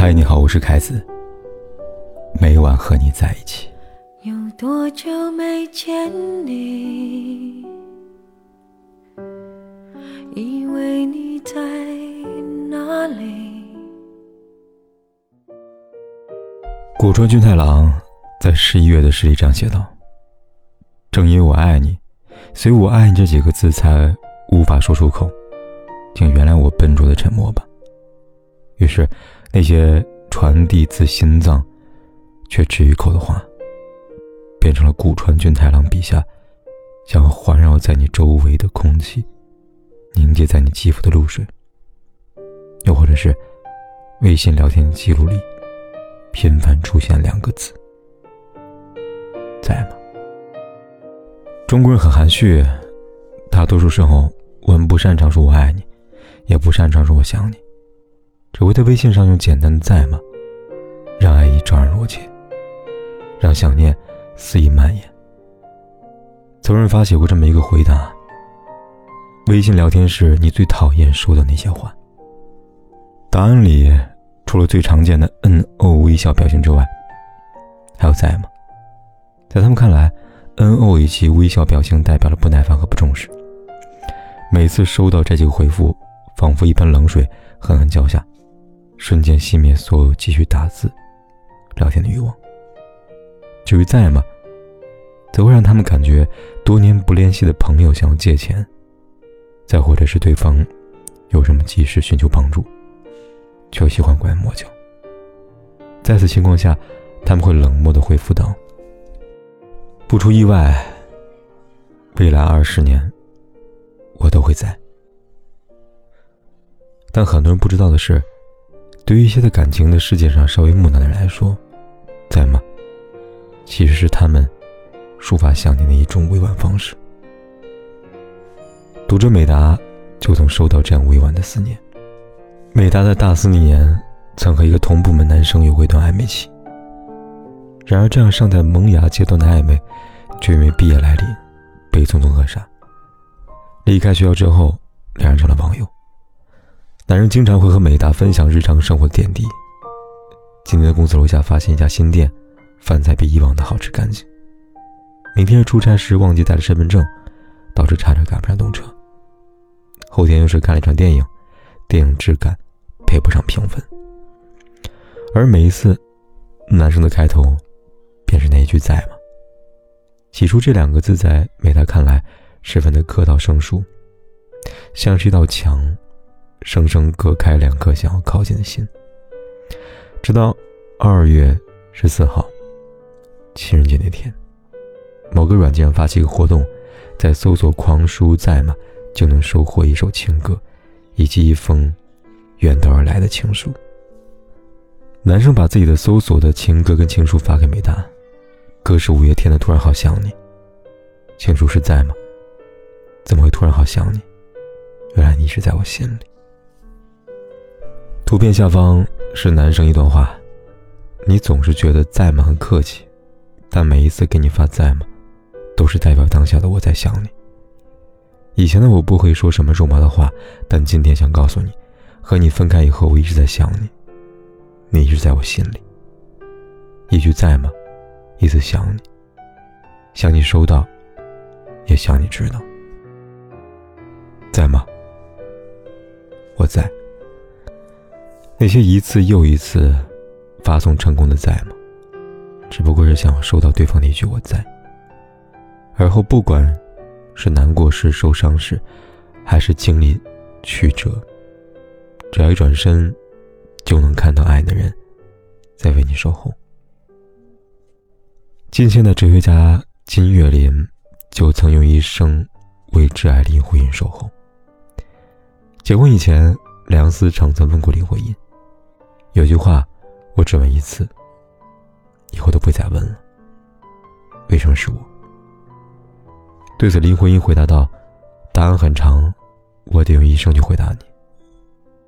嗨，你好，我是凯子。每晚和你在一起。有多久没见你？以为你在哪里？古川俊太郎在十一月的诗里这样写道：“正因为我爱你，所以我爱你这几个字才无法说出口，请原谅我笨拙的沉默吧。”于是，那些传递自心脏却止于口的话，变成了古川俊太郎笔下想要环绕在你周围的空气，凝结在你肌肤的露水，又或者是微信聊天记录里频繁出现两个字：“在吗？”中国人很含蓄，大多数时候我们不擅长说我爱你，也不擅长说我想你。只会在微信上用简单的“在吗”，让爱意昭然若揭，让想念肆意蔓延。曾润发写过这么一个回答：微信聊天时你最讨厌说的那些话？答案里除了最常见的 “N O” 微笑表情之外，还有“在吗”？在他们看来，“N O” 以及微笑表情代表了不耐烦和不重视。每次收到这几个回复，仿佛一盆冷水狠狠浇下。瞬间熄灭所有继续打字、聊天的欲望。至于在吗，则会让他们感觉多年不联系的朋友想要借钱，再或者是对方有什么急事寻求帮助，却喜欢拐弯抹角。在此情况下，他们会冷漠的回复道：“不出意外，未来二十年，我都会在。”但很多人不知道的是。对于一些在感情的世界上稍微木讷的人来说，在吗？其实是他们抒发想念的一种委婉方式。读者美达就曾收到这样委婉的思念。美达在大四那年曾和一个同部门男生有过一段暧昧期。然而，这样尚在萌芽阶段的暧昧，却因为毕业来临被匆匆扼杀。离开学校之后，两人成了网友。男人经常会和美达分享日常生活的点滴。今天在公司楼下发现一家新店，饭菜比以往的好吃干净。明天出差时忘记带了身份证，导致差点赶不上动车。后天又是看了一场电影，电影质感配不上评分。而每一次，男生的开头，便是那一句“在吗”。起初这两个字在美达看来十分的客套生疏，像是一道墙。生生隔开两颗想要靠近的心。直到二月十四号，情人节那天，某个软件发起一个活动，在搜索“狂叔在吗”，就能收获一首情歌，以及一封远道而来的情书。男生把自己的搜索的情歌跟情书发给美达，歌是五月天的《突然好想你》，情书是在吗？怎么会突然好想你？原来你一直在我心里。图片下方是男生一段话：“你总是觉得在吗很客气，但每一次给你发在吗，都是代表当下的我在想你。以前的我不会说什么肉麻的话，但今天想告诉你，和你分开以后，我一直在想你，你一直在我心里。一句在吗，一次想你，想你收到，也想你知道，在吗？我在。”那些一次又一次发送成功的在吗？只不过是想要收到对方的一句我在。而后不管是难过时、受伤时，还是经历曲折，只要一转身，就能看到爱的人在为你守候。近现的哲学家金岳霖就曾用一生为挚爱林徽因守候。结婚以前，梁思成曾问过林徽因。有句话，我只问一次，以后都不会再问了。为什么是我？对此，林徽因回答道：“答案很长，我得用一生去回答你。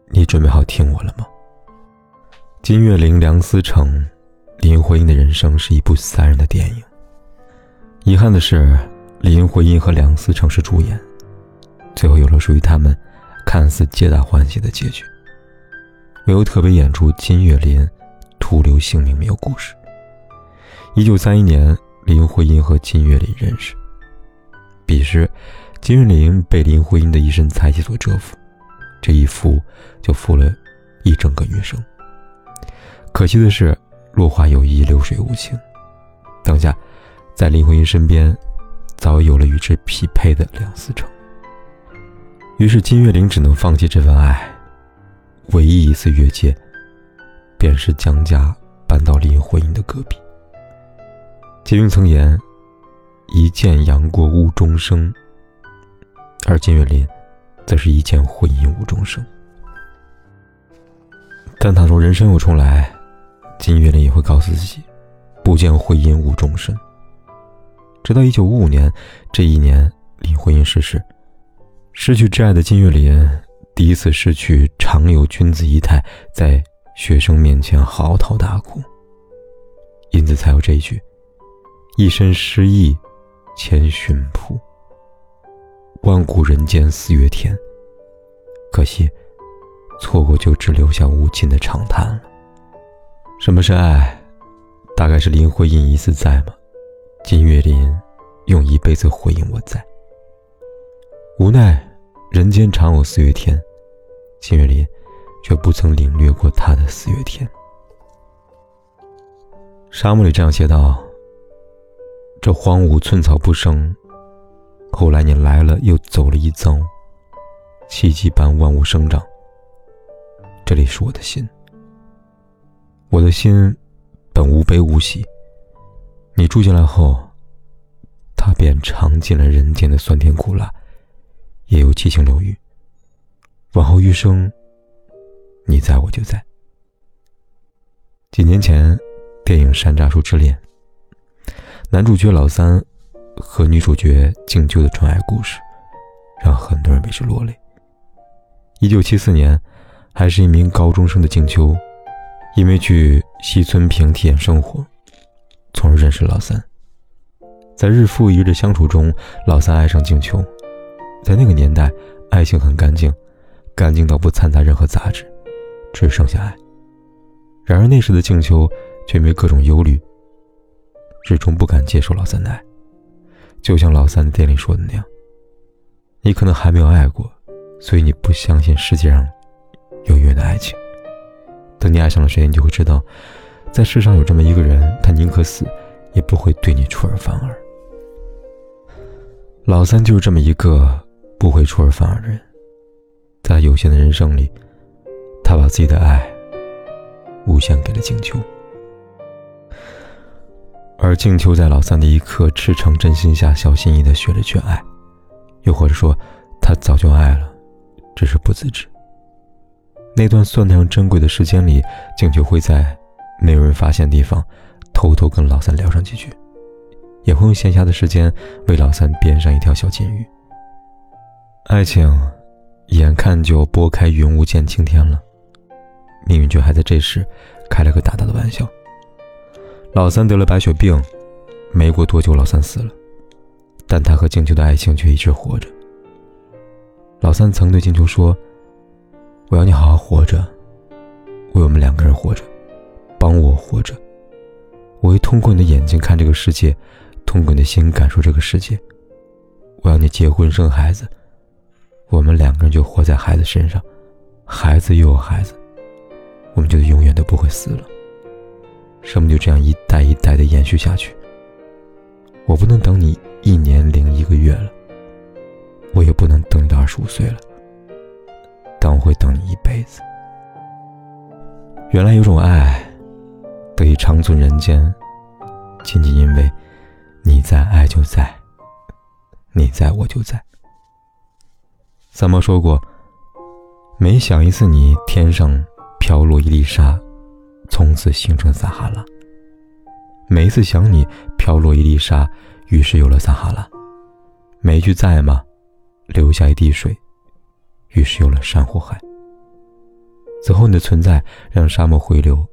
你准备好听我了吗？”金岳霖、梁思成、林徽因的人生是一部三人的电影。遗憾的是，林徽因和梁思成是主演，最后有了属于他们看似皆大欢喜的结局。没有特别演出，金岳霖徒留姓名，没有故事。一九三一年，林徽因和金岳霖认识。彼时，金岳霖被林徽因的一身才气所折服，这一服就服了一整个余生。可惜的是，落花有意，流水无情。当下，在林徽因身边，早已有了与之匹配的梁思成。于是，金岳霖只能放弃这份爱。唯一一次越界，便是江家搬到林徽因的隔壁。金庸曾言：“一见杨过误终生。”而金岳霖，则是一见婚姻误终生。但倘若人生有重来，金岳霖也会告诉自己：“不见婚姻误终身。”直到一九五五年这一年，林徽因逝世，失去挚爱的金岳霖。第一次失去常有君子仪态，在学生面前嚎啕大哭。因此才有这一句：“一身诗意千寻瀑，万古人间四月天。”可惜，错过就只留下无尽的长叹了。什么是爱？大概是林徽因一次在吗？金岳霖用一辈子回应我在。无奈。人间常有四月天，金岳霖却不曾领略过他的四月天。沙漠里这样写道：“这荒芜寸草不生，后来你来了又走了一遭，奇迹般万物生长。”这里是我的心，我的心本无悲无喜，你住进来后，它便尝尽了人间的酸甜苦辣。也有七情六欲。往后余生，你在我就在。几年前，电影《山楂树之恋》，男主角老三和女主角静秋的纯爱故事，让很多人为之落泪。一九七四年，还是一名高中生的静秋，因为去西村坪体验生活，从而认识老三。在日复一日相处中，老三爱上静秋。在那个年代，爱情很干净，干净到不掺杂任何杂质，只剩下爱。然而那时的静秋却因为各种忧虑，始终不敢接受老三的爱。就像老三的店里说的那样：“你可能还没有爱过，所以你不相信世界上有永远的爱情。等你爱上了谁，你就会知道，在世上有这么一个人，他宁可死，也不会对你出尔反尔。”老三就是这么一个。不会出尔反尔的人，在有限的人生里，他把自己的爱无限给了静秋，而静秋在老三的一颗赤诚真心下，小心翼翼的学着去爱，又或者说，他早就爱了，只是不自知。那段算得上珍贵的时间里，静秋会在没有人发现的地方，偷偷跟老三聊上几句，也会用闲暇的时间为老三编上一条小金鱼。爱情，眼看就拨开云雾见青天了，命运却还在这时开了个大大的玩笑。老三得了白血病，没过多久，老三死了，但他和静秋的爱情却一直活着。老三曾对静秋说：“我要你好好活着，为我们两个人活着，帮我活着。我会通过你的眼睛看这个世界，通过你的心感受这个世界。我要你结婚生孩子。”我们两个人就活在孩子身上，孩子又有孩子，我们就永远都不会死了。生命就这样一代一代的延续下去。我不能等你一年零一个月了，我也不能等你到二十五岁了，但我会等你一辈子。原来有种爱，得以长存人间，仅仅因为你在，爱就在；你在我就在。三毛说过：“每想一次你，天上飘落一粒沙，从此形成撒哈拉。每一次想你，飘落一粒沙，于是有了撒哈拉。每一句在吗？留下一滴水，于是有了珊瑚海。此后你的存在，让沙漠回流。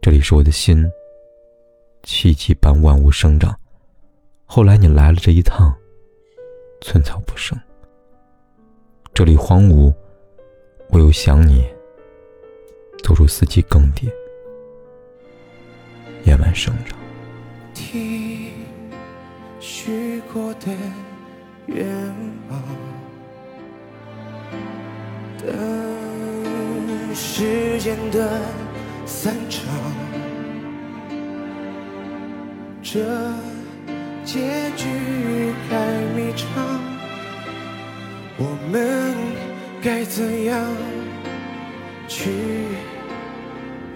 这里是我的心，奇迹般万物生长。后来你来了这一趟，寸草不生。”这里荒芜，我又想你，走入四季更迭，夜晚生长。听许过的愿望，等时间的散场，这结局还迷长，我们该怎样去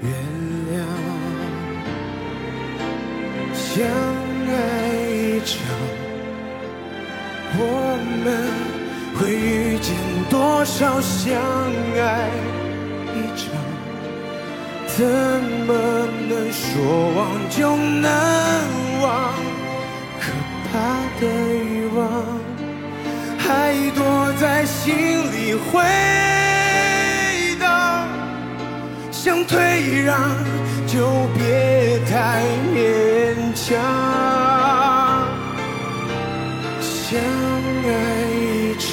原谅？相爱一场，我们会遇见多少相爱一场？怎么能说忘就能忘？可怕的欲望还多在心里回荡，想退让就别太勉强。相爱一场，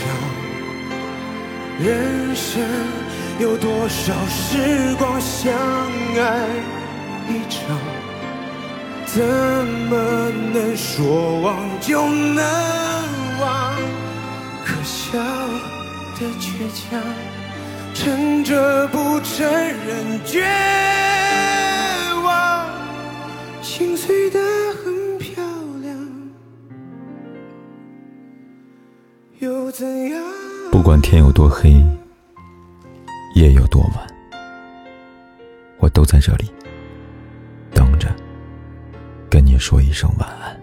人生有多少时光相爱一场？怎么能说忘就能忘？可笑的倔强，撑着不承认绝望，心碎的很漂亮，又怎样？不管天有多黑，夜有多晚，我都在这里等着，跟你说一声晚安。